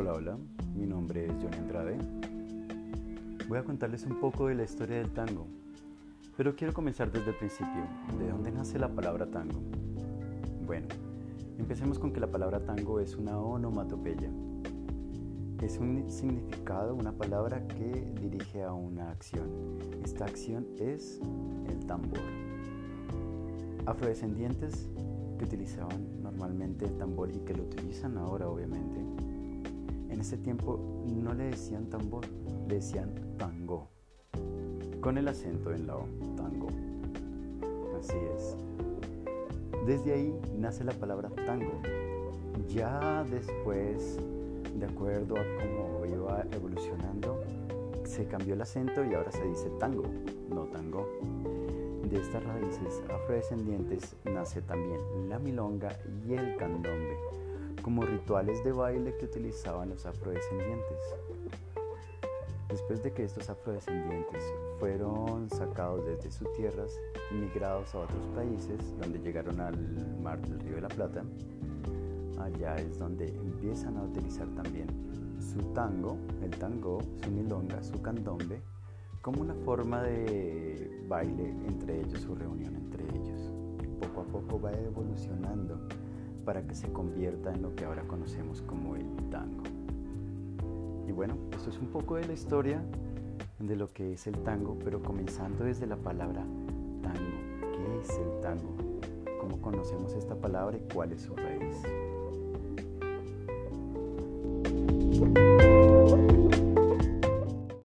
Hola, hola, mi nombre es Johnny Andrade. Voy a contarles un poco de la historia del tango, pero quiero comenzar desde el principio. ¿De dónde nace la palabra tango? Bueno, empecemos con que la palabra tango es una onomatopeya. Es un significado, una palabra que dirige a una acción. Esta acción es el tambor. Afrodescendientes que utilizaban normalmente el tambor y que lo utilizan ahora obviamente, en ese tiempo no le decían tambor, le decían tango, con el acento en la O, tango. Así es. Desde ahí nace la palabra tango. Ya después, de acuerdo a cómo iba evolucionando, se cambió el acento y ahora se dice tango, no tango. De estas raíces afrodescendientes nace también la milonga y el candombe, como rituales de baile que utilizaban los afrodescendientes. Después de que estos afrodescendientes fueron sacados desde sus tierras migrados a otros países, donde llegaron al mar del Río de la Plata, allá es donde empiezan a utilizar también su tango, el tango, su milonga, su candombe, como una forma de baile entre ellos, su reunión entre ellos. Poco a poco va evolucionando para que se convierta en lo que ahora conocemos como el tango. Y bueno, esto es un poco de la historia de lo que es el tango, pero comenzando desde la palabra tango. ¿Qué es el tango? ¿Cómo conocemos esta palabra y cuál es su raíz?